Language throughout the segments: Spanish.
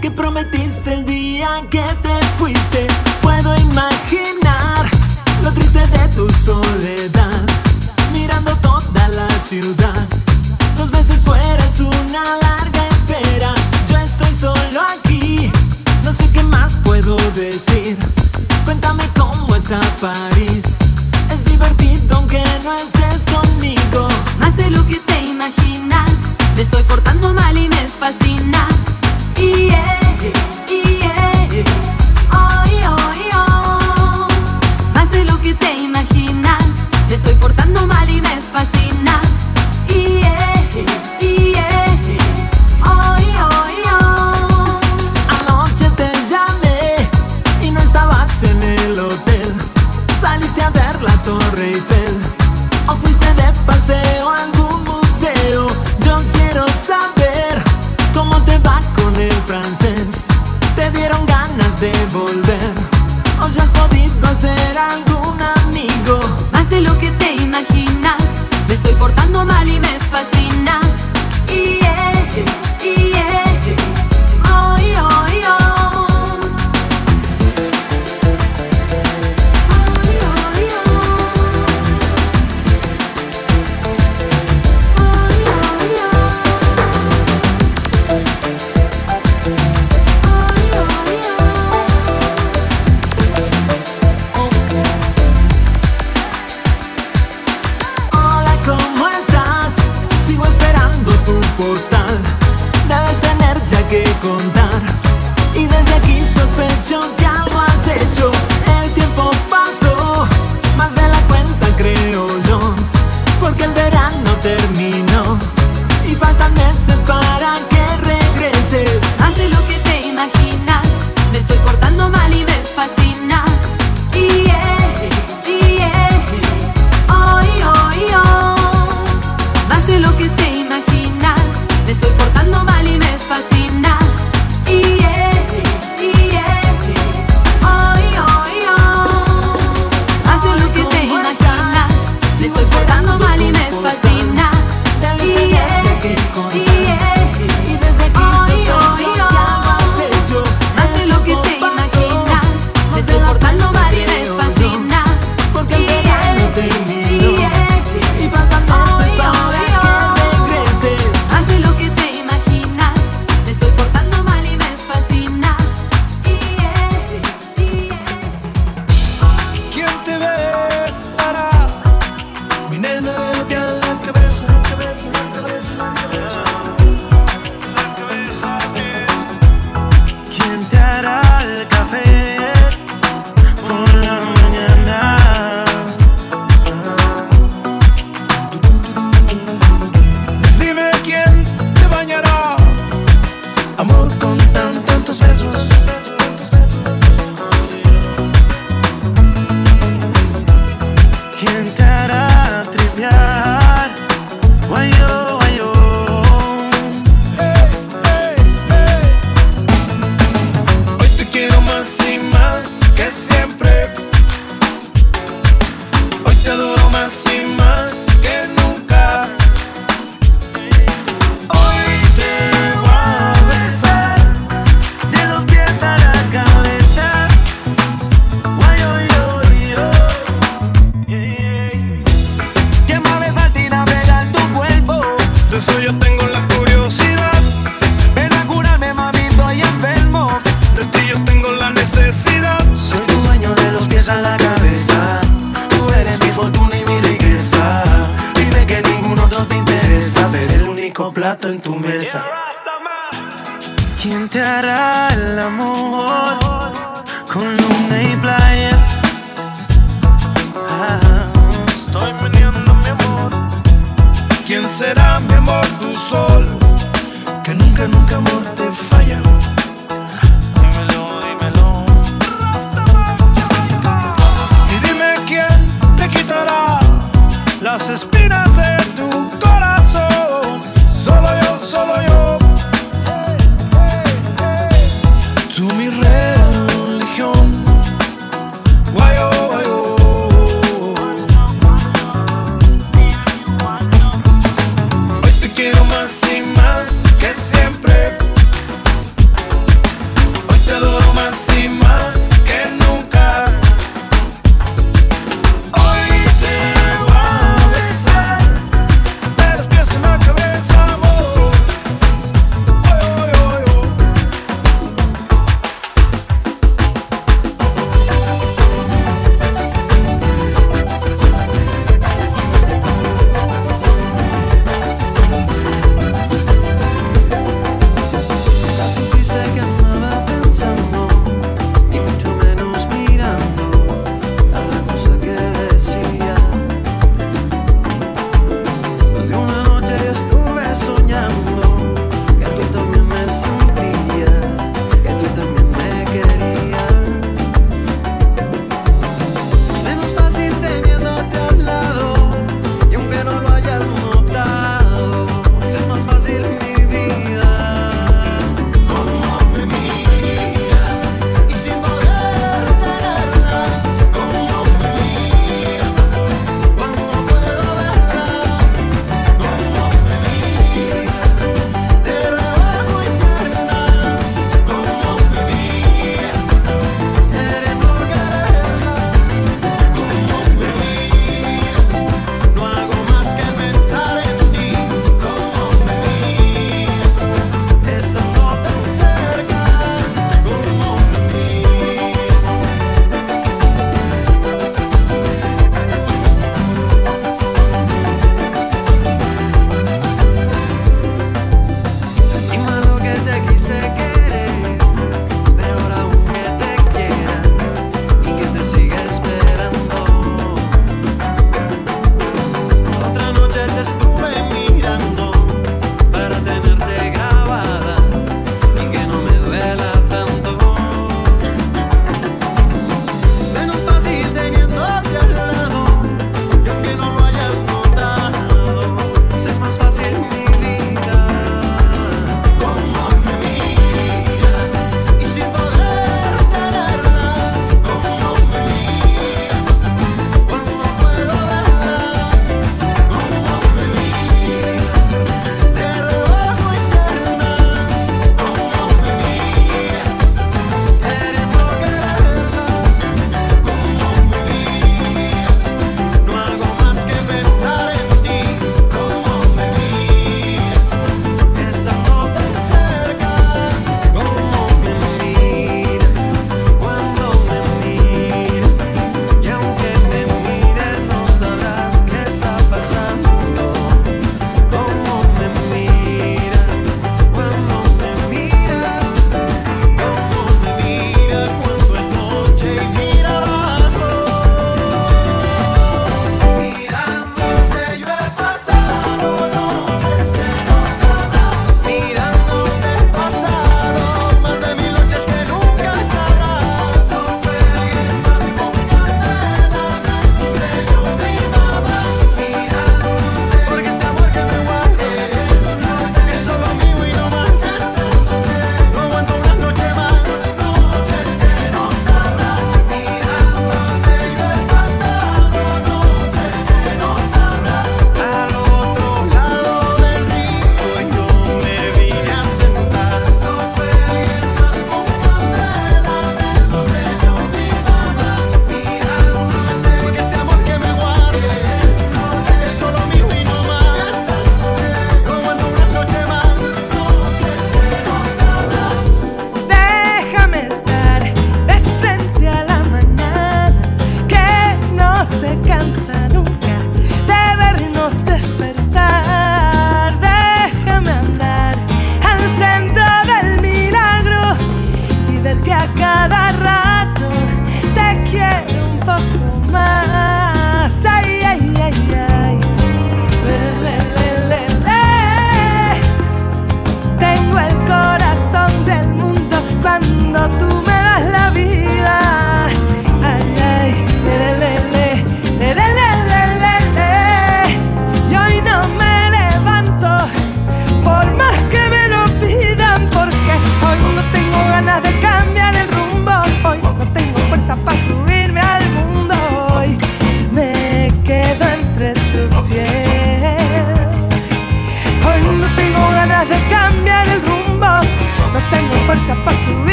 que prometiste el día que te fuiste. Puedo imaginar lo triste de tu soledad, mirando toda la ciudad. Dos veces fuera es una larga espera. Yo estoy solo aquí, no sé qué más puedo decir. Cuéntame cómo está París. Es divertido aunque no estés conmigo. Más de lo que te imaginas, Me estoy portando mal y me fascina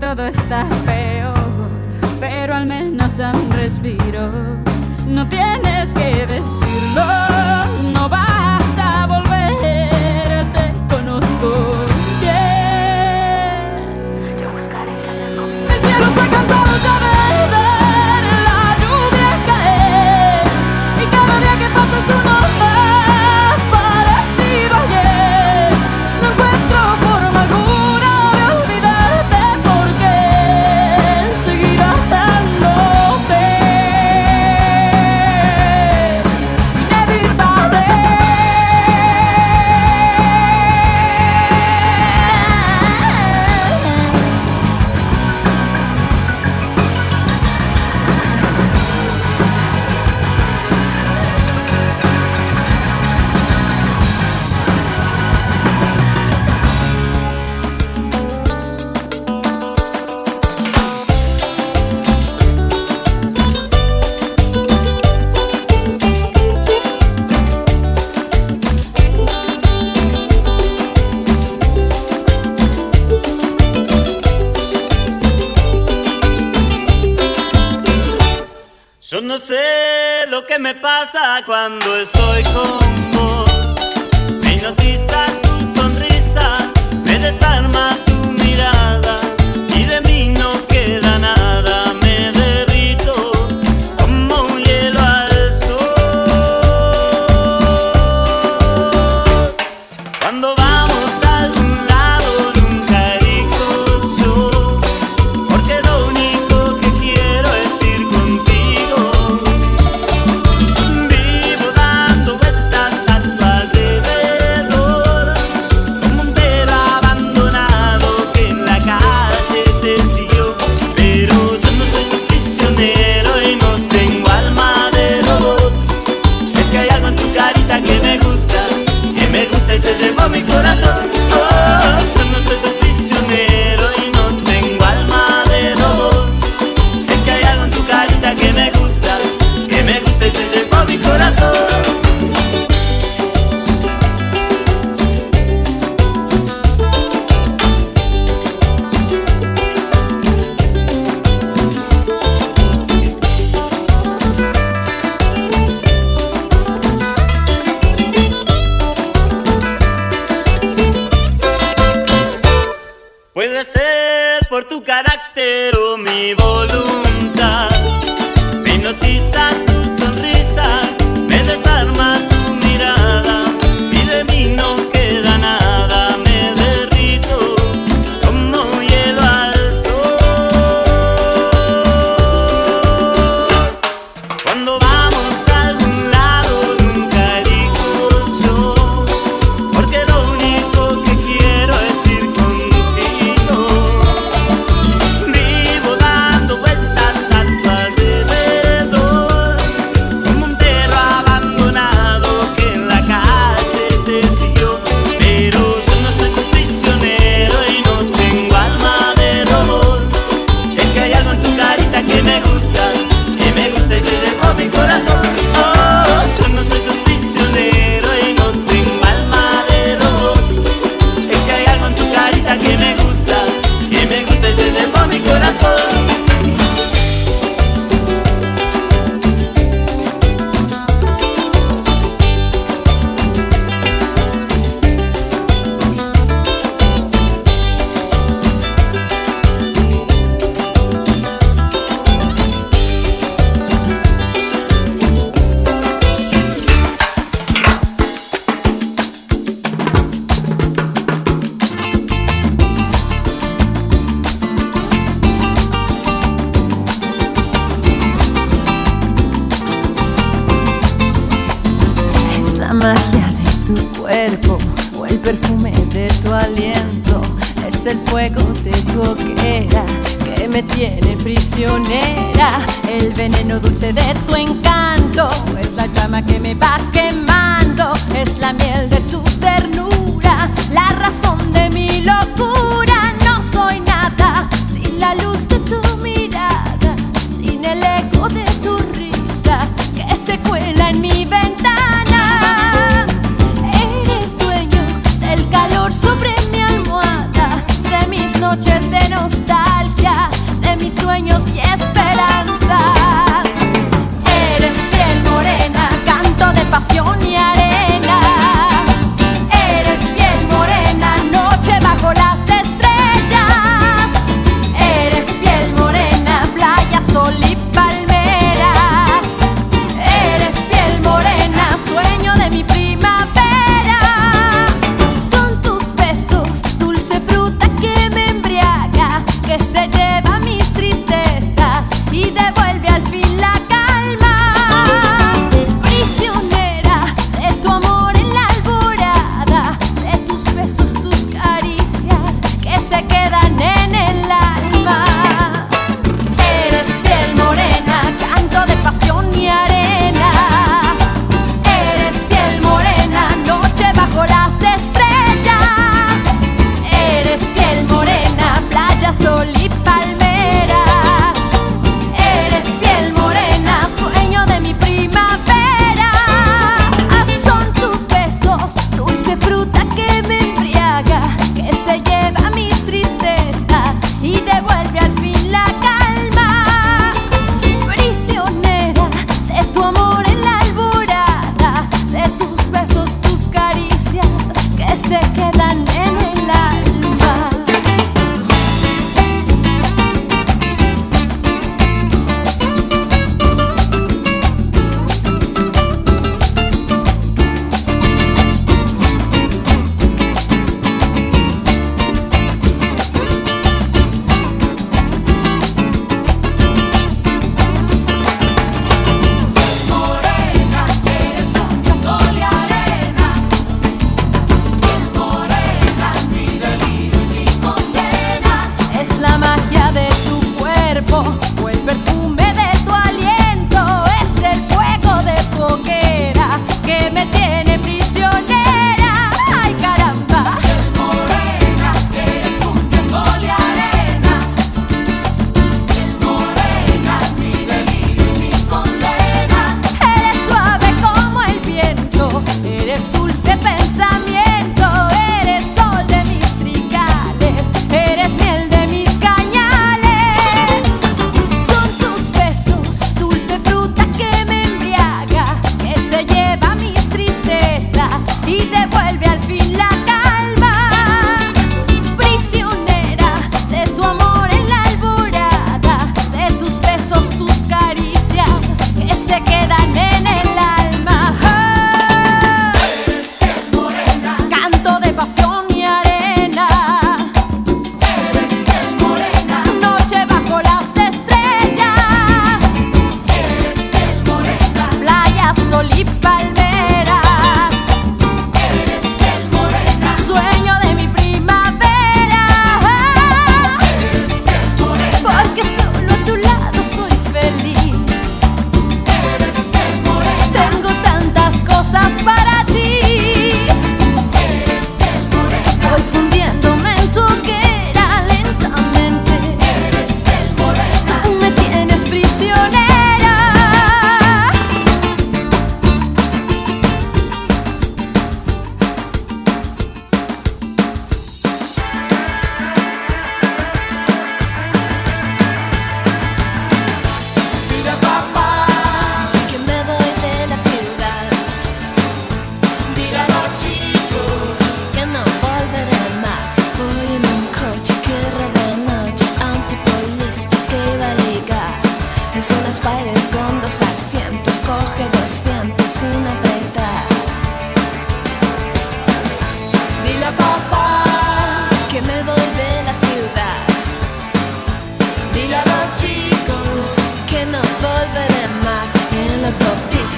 todo está peor, pero al menos da un respiro. No tienes que decirlo. no sé lo que me pasa cuando estoy con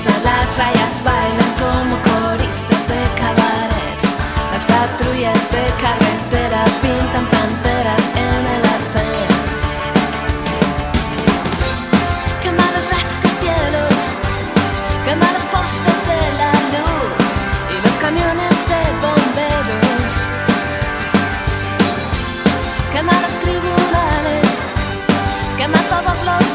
las rayas bailan como coristas de cabaret. Las patrullas de carretera pintan panteras en el arcén. Quemados rascacielos, quemados postes de la luz y los camiones de bomberos. Quema los tribunales, quema todos los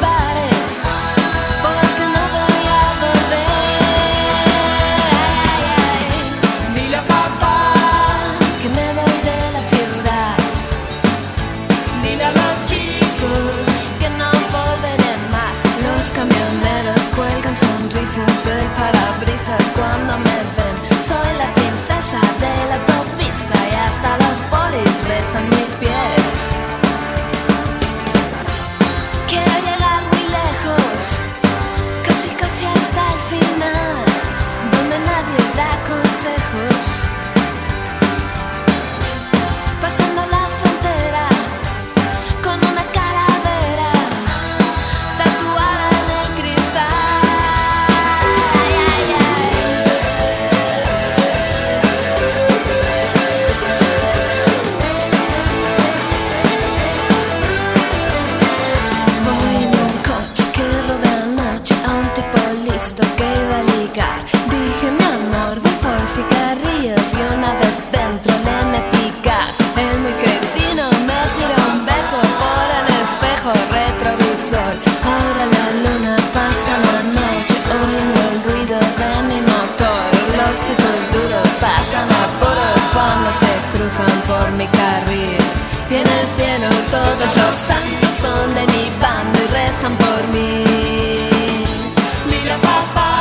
de la autopista y hasta los polis besan mis pies. Quiero llegar muy lejos, casi casi hasta el final, donde nadie da consejos. Ahora la luna pasa la noche oyendo el ruido de mi motor. Los tipos duros pasan apuros cuando se cruzan por mi carril. Y en el cielo todos los santos son de mi bando y rezan por mí. Dile papá.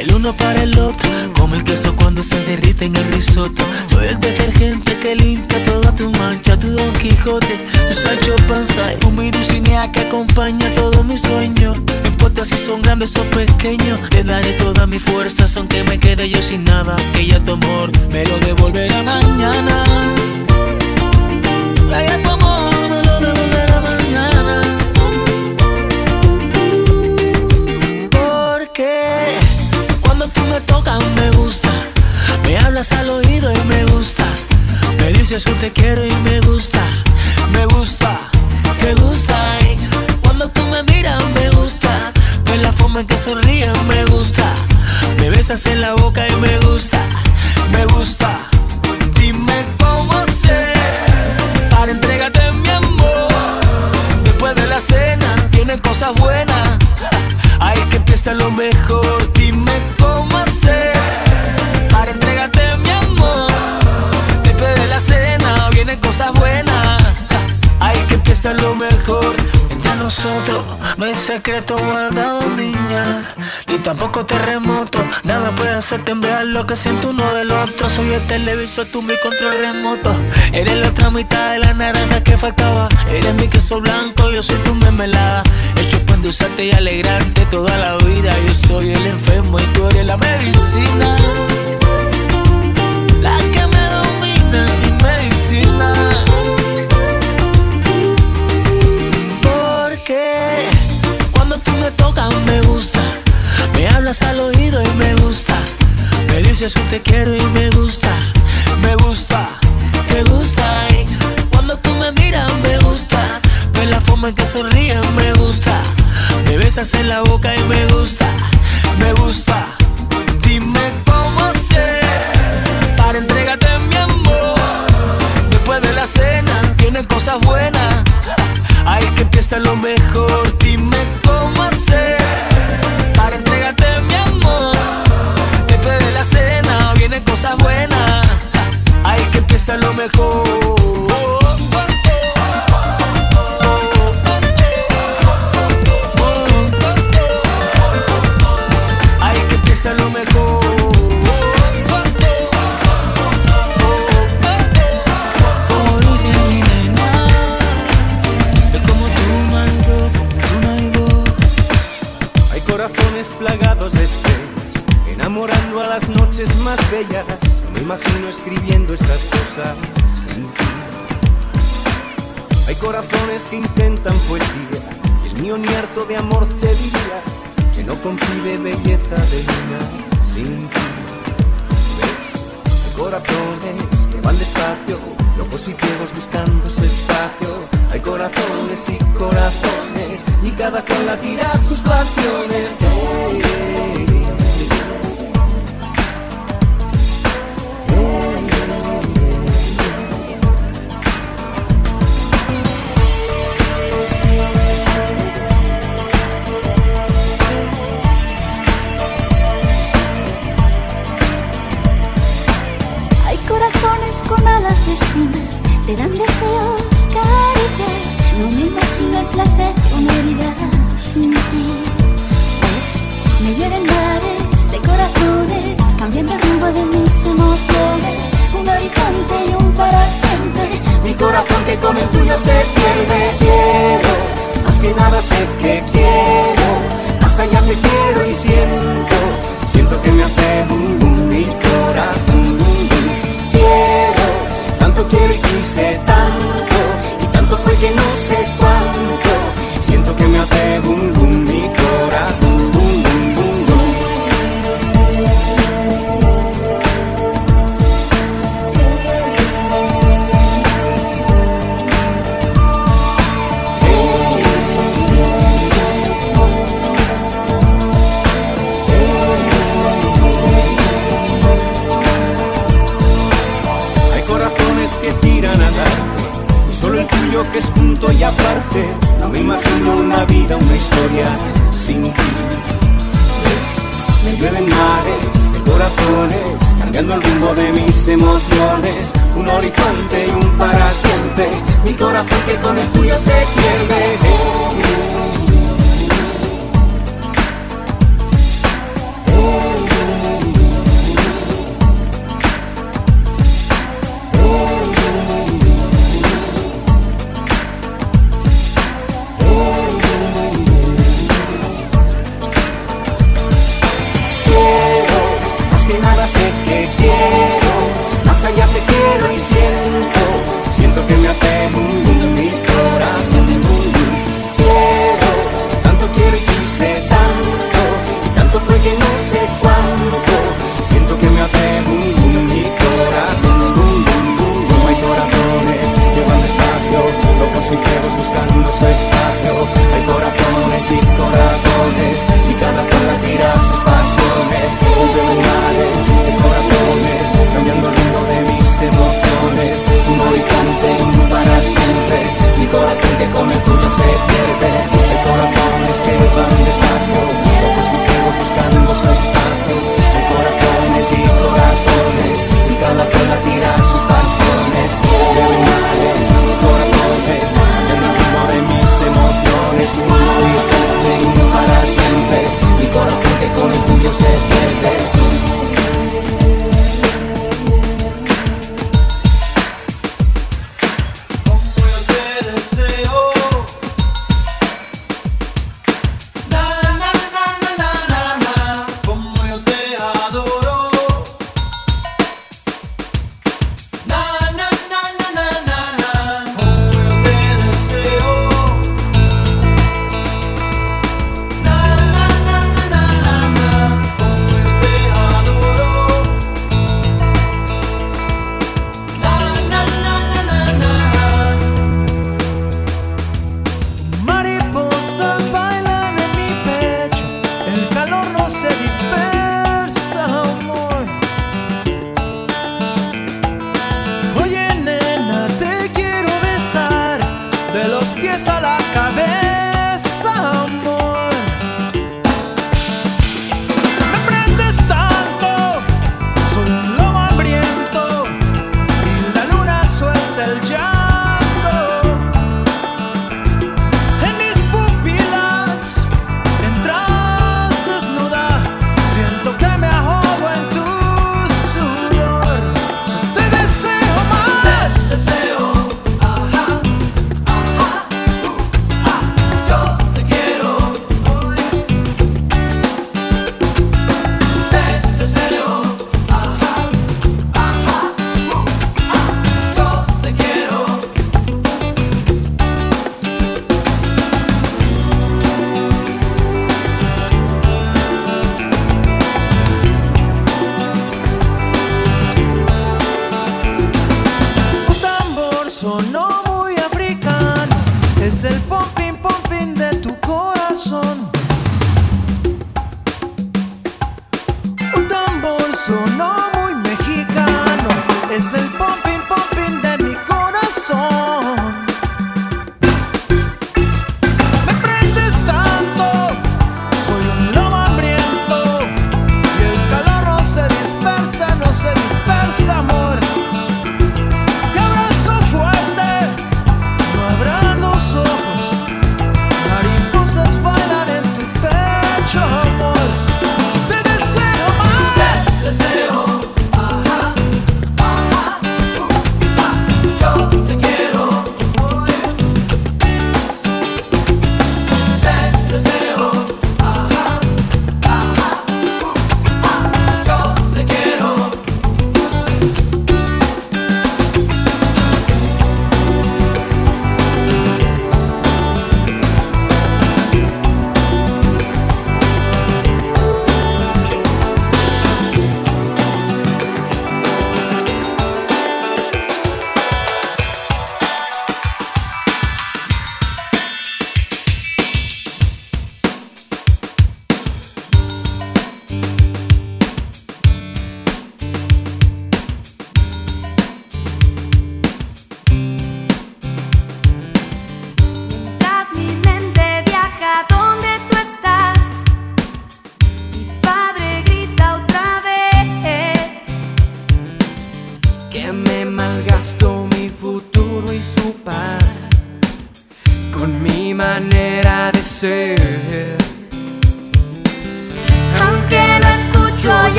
el uno para el otro, como el queso cuando se derrite en el risotto. Soy el detergente que limpia toda tu mancha, tu Don Quijote, tu Sancho Panza, mi Dulcinea que acompaña todos mis sueños. No importa si son grandes o pequeños, te daré todas mis fuerzas, aunque me quede yo sin nada. Que ya tu amor me lo devolverá mañana. Que tu hablas al oído y me gusta. Me dices que te quiero y me gusta. Me gusta, te gusta. Cuando tú me miras me gusta. Ves la forma en que sonríes me gusta. Me besas en la boca y me gusta. Me gusta. Dime cómo hacer para entregarte mi amor. Después de la cena tienen cosas buenas. Hay que empezar lo mejor. Lo mejor. Entre nosotros no hay secreto guardado, niña. Ni tampoco terremoto. Nada puede hacer temblar lo que siento uno del otro. Soy el televisor, tú mi control remoto. Eres la otra mitad de la naranja que faltaba. Eres mi queso blanco, yo soy tu mermelada. Hecho pan de usarte y alegrarte toda la vida. Yo soy el enfermo y tú eres la medicina. La que me hablas al oído y me gusta. Me dices que te quiero y me gusta. Me gusta, te gusta. Y cuando tú me miras me gusta. Ves la forma en que sonríes me gusta. Me besas en la boca y me gusta. Me gusta. Dime cómo hacer para entregarte mi amor. Después de la cena tienen cosas buenas. Hay que empezar lo mejor. Escribiendo estas cosas sin ti. Hay corazones que intentan poesía, y el mío ni harto de amor te diría que no concibe belleza de luna sin ti. ¿Ves? Hay corazones que van despacio, locos y ciegos buscando su espacio. Hay corazones y corazones, y cada cual latirá sus pasiones. Punto y aparte. No me imagino una vida, una historia sin ti. Me llueven mares de corazones, cambiando el rumbo de mis emociones. Un horizonte y un para. Mi corazón que con el tuyo se pierde.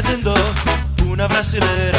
Siendo una brasilera,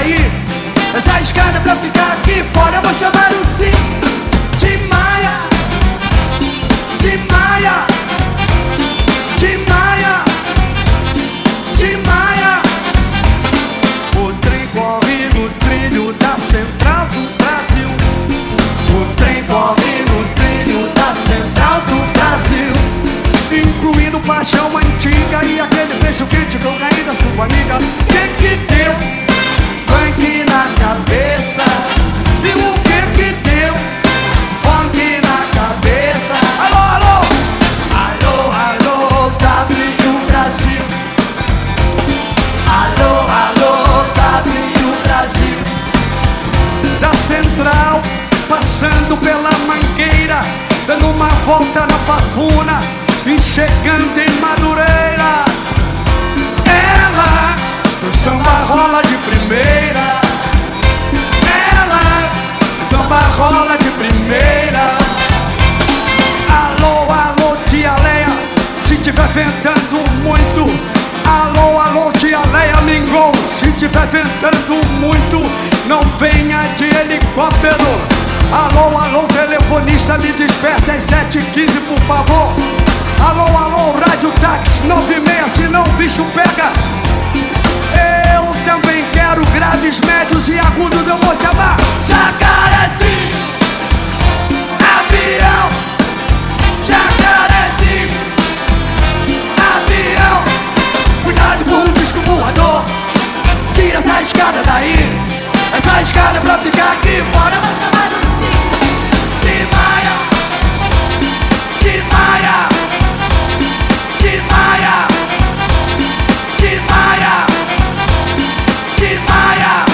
sair. Essa é escada pra ficar aqui fora eu vou chamar ventando muito, não venha de helicóptero. Alô, alô, telefonista, me desperte às 7h15, por favor. Alô, alô, rádio táxi 96, senão o bicho pega. Eu também quero graves, médios e agudos, eu vou chamar Jacarezinho, avião, Jacarezinho, avião. Cuidado com o disco voador, Tira essa escada daí. Essa escada pra ficar aqui Bora Eu vou chamar do sítio. De Maia. De Maia. De Maia. De Maia. De Maia.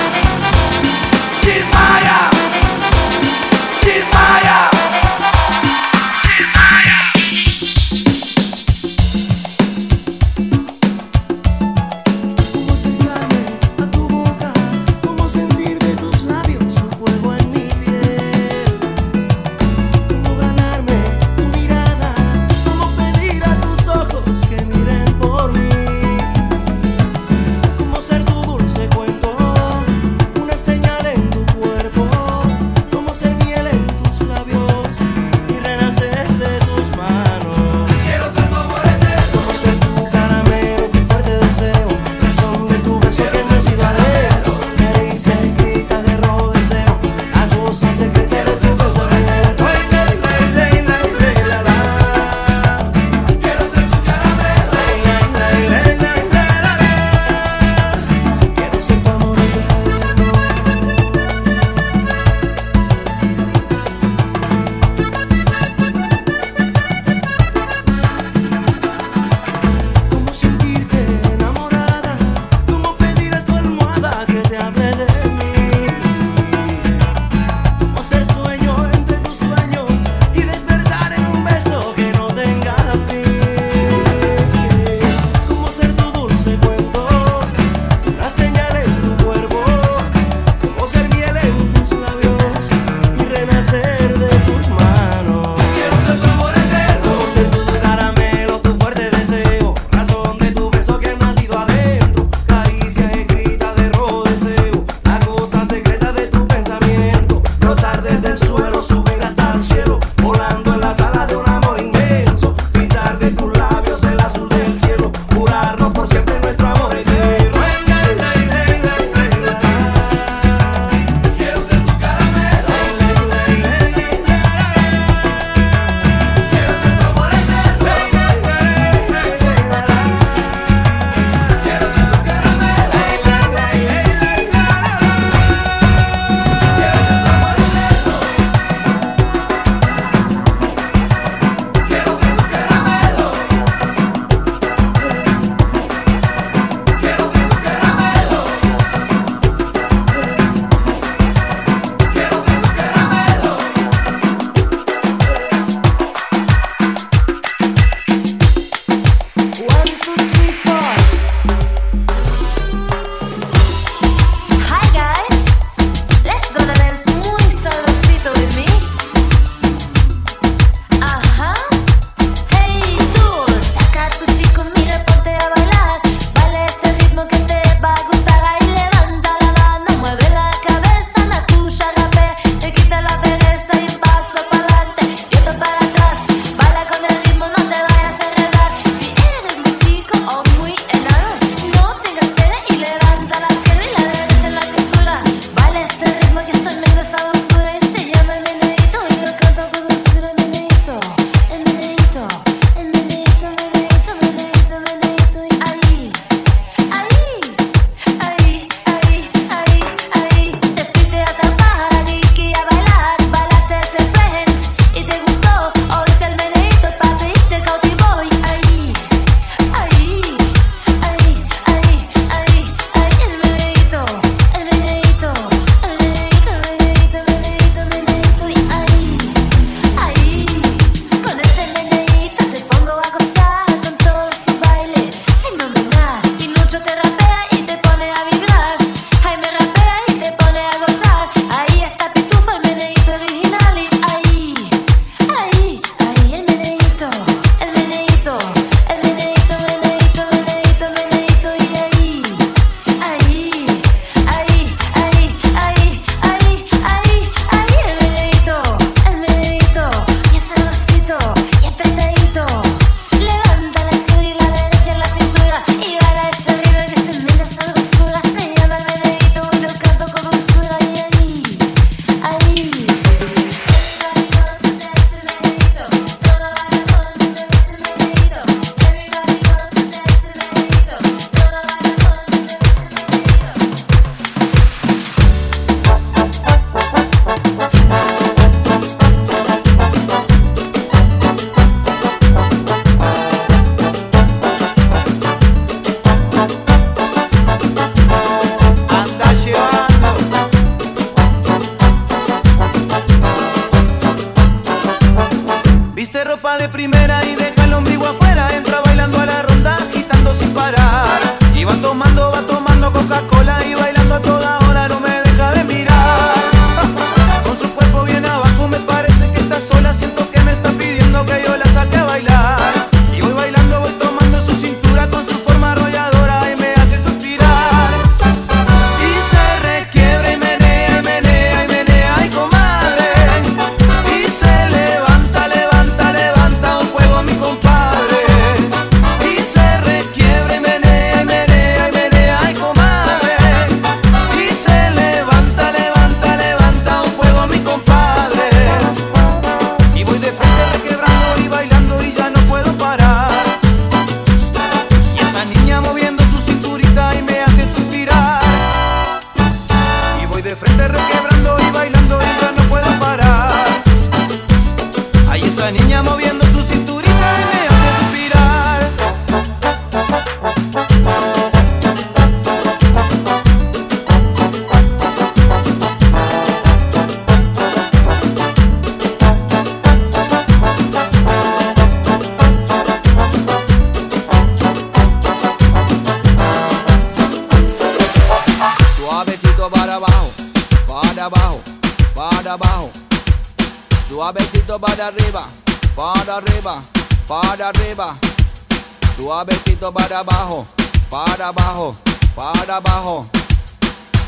Abajo.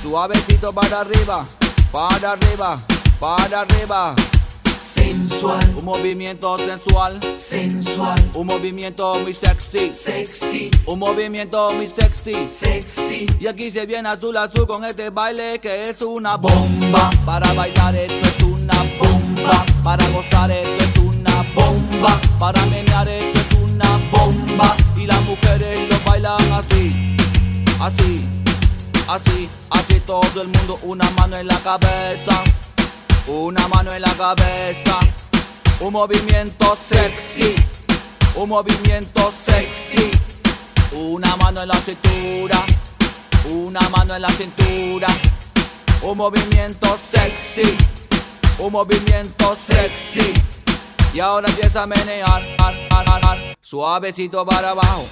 Suavecito para arriba, para arriba, para arriba. Sensual, Un movimiento sensual, sensual, un movimiento muy sexy, sexy, un movimiento muy sexy. sexy. Y aquí se viene azul azul con este baile que es una bomba. Para bailar esto es una bomba. Para gozar esto es una bomba. Para menear esto es una bomba. Y las mujeres lo bailan así, así, así, así todo el mundo. Una mano en la cabeza, una mano en la cabeza. Un movimiento sexy, un movimiento sexy. Una mano en la cintura, una mano en la cintura. Un movimiento sexy, un movimiento sexy. Y ahora empieza a menear, ar, ar, ar, suavecito para abajo,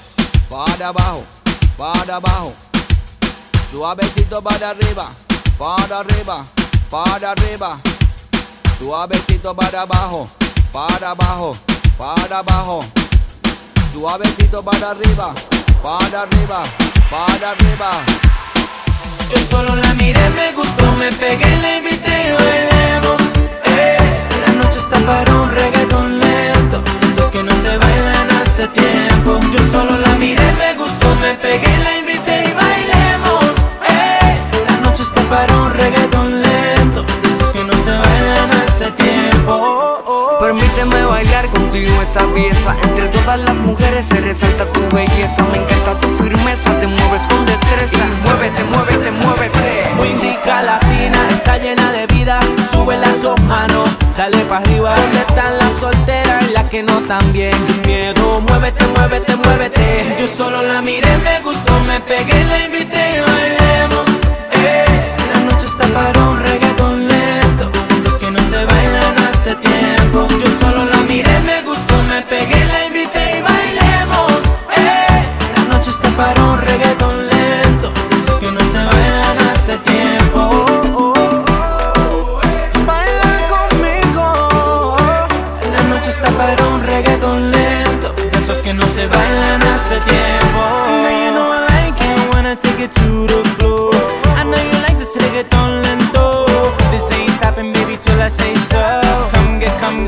para abajo, para abajo. Suavecito para arriba, para arriba, para arriba. Suavecito para abajo, para abajo, para abajo. Suavecito para arriba, para arriba, para arriba. Yo solo la miré, me gustó, me pegué, la invité y bailemos. Eh, la noche está para un reggaeton lento, esos que no se bailan hace tiempo. Yo solo la miré, me gustó, me pegué, la invité y bailemos. Está para un reggaeton lento, esos que no se bailan hace tiempo. Permíteme bailar contigo esta pieza Entre todas las mujeres se resalta tu belleza Me encanta tu firmeza, te mueves con destreza Muévete, muévete, muévete Muy rica latina, está llena de vida. Sube las dos manos, dale pa' arriba. ¿Dónde están las solteras y las que no tan bien? Sin miedo, muévete, muévete, muévete. Yo solo la miré, me gustó, me pegué, la invité y bailemos. Yo solo la miré, me gustó, me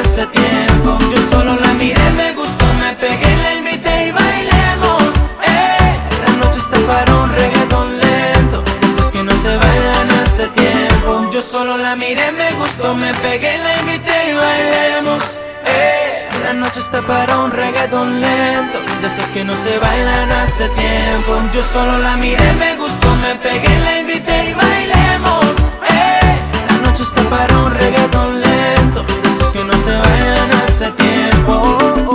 hace tiempo. Yo solo la miré, me gustó, me pegué, la invité y bailemos. Eh, la noche está para un reggaeton lento, esos que no se bailan hace tiempo. Yo solo la miré, me gustó, me pegué, la invité y bailemos. Eh, la noche está para un reggaeton lento De esos que no se bailan hace tiempo Yo solo la miré, me gustó, me pegué, la invité y bailemos está para un reggaeton lento esos que no se bailan hace tiempo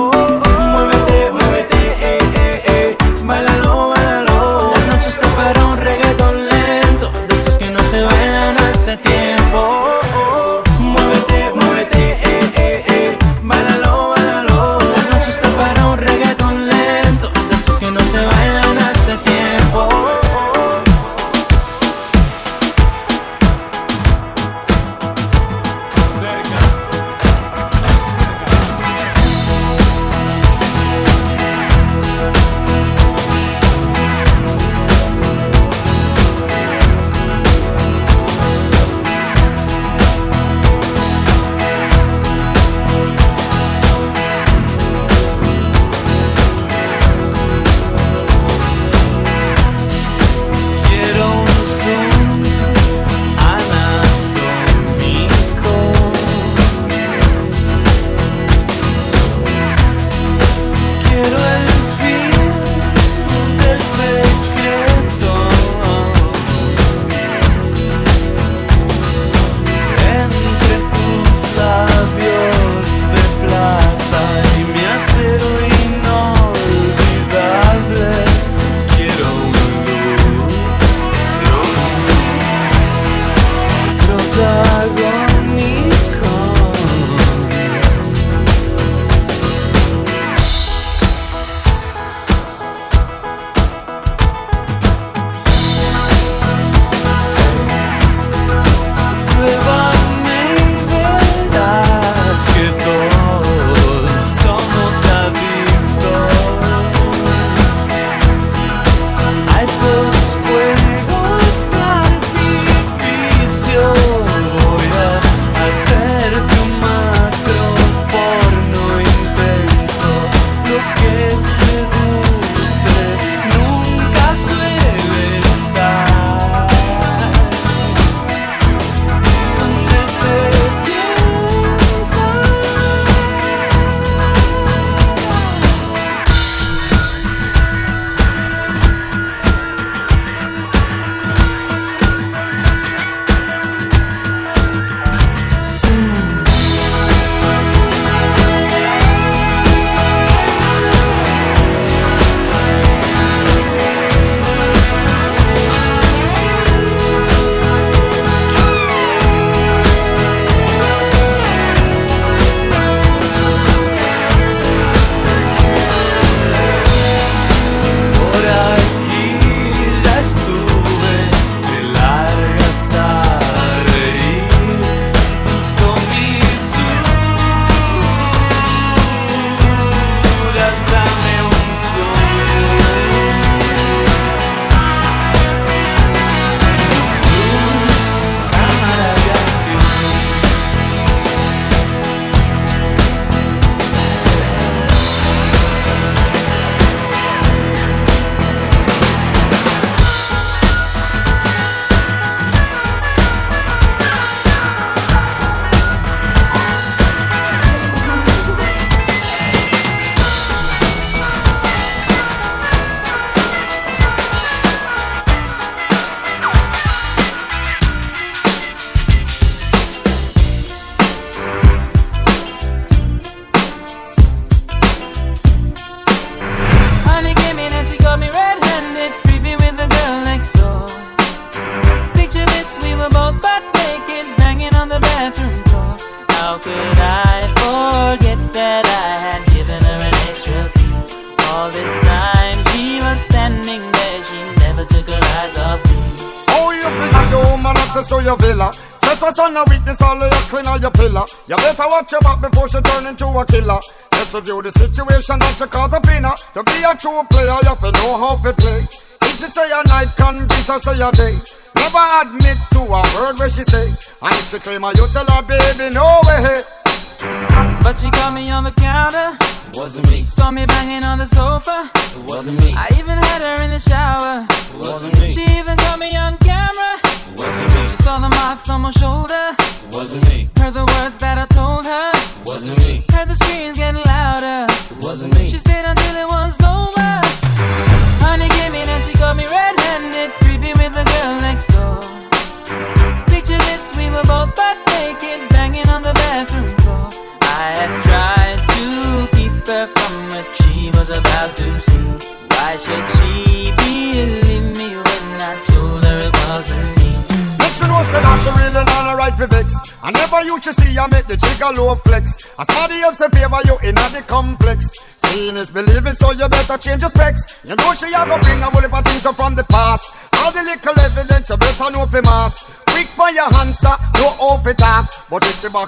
girl with a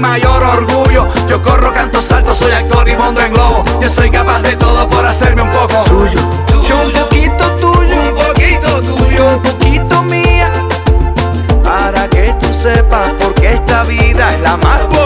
mayor orgullo. Yo corro, canto, salto, soy actor y mondo en globo. Yo soy capaz de todo por hacerme un poco tuyo. Yo un poquito tuyo, un poquito tuyo, un poquito mía. Para que tú sepas por qué esta vida es la más buena.